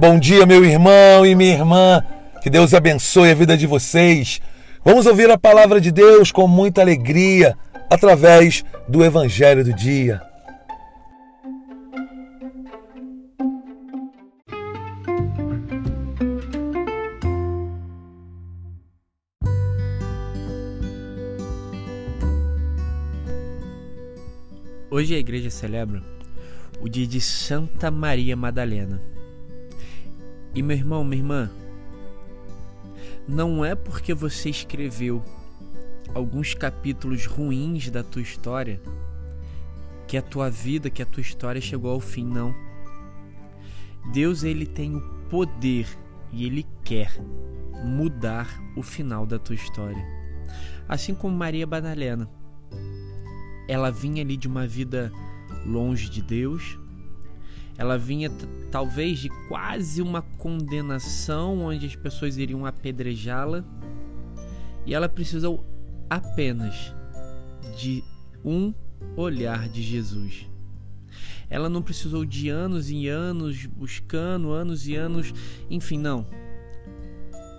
Bom dia, meu irmão e minha irmã. Que Deus abençoe a vida de vocês. Vamos ouvir a palavra de Deus com muita alegria através do Evangelho do Dia. Hoje a igreja celebra o dia de Santa Maria Madalena. E meu irmão, minha irmã, não é porque você escreveu alguns capítulos ruins da tua história que a tua vida, que a tua história chegou ao fim, não. Deus ele tem o poder e ele quer mudar o final da tua história. Assim como Maria Madalena. Ela vinha ali de uma vida longe de Deus, ela vinha talvez de quase uma condenação onde as pessoas iriam apedrejá-la e ela precisou apenas de um olhar de Jesus. Ela não precisou de anos e anos buscando, anos e anos, enfim, não.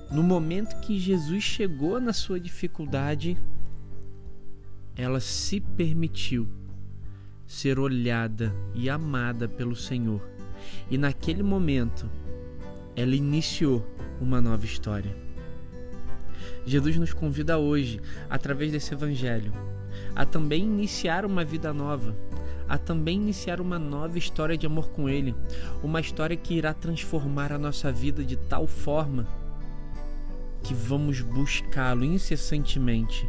No momento que Jesus chegou na sua dificuldade, ela se permitiu ser olhada e amada pelo Senhor. E naquele momento, ela iniciou uma nova história. Jesus nos convida hoje, através desse evangelho, a também iniciar uma vida nova, a também iniciar uma nova história de amor com Ele, uma história que irá transformar a nossa vida de tal forma que vamos buscá-lo incessantemente,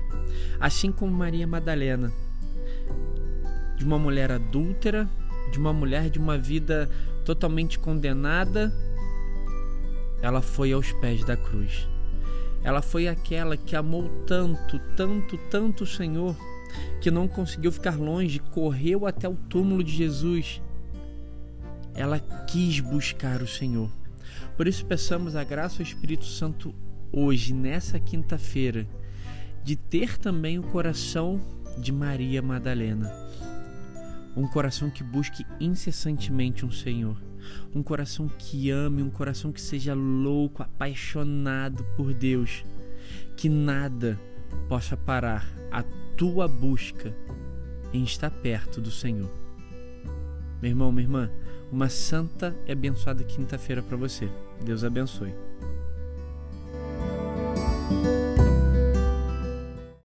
assim como Maria Madalena de uma mulher adúltera, de uma mulher de uma vida totalmente condenada, ela foi aos pés da cruz. Ela foi aquela que amou tanto, tanto, tanto o Senhor, que não conseguiu ficar longe, correu até o túmulo de Jesus. Ela quis buscar o Senhor. Por isso peçamos a graça ao Espírito Santo hoje, nessa quinta-feira, de ter também o coração de Maria Madalena um coração que busque incessantemente um Senhor, um coração que ame, um coração que seja louco, apaixonado por Deus, que nada possa parar a tua busca em estar perto do Senhor. Meu irmão, minha irmã, uma santa e abençoada quinta-feira para você. Deus abençoe.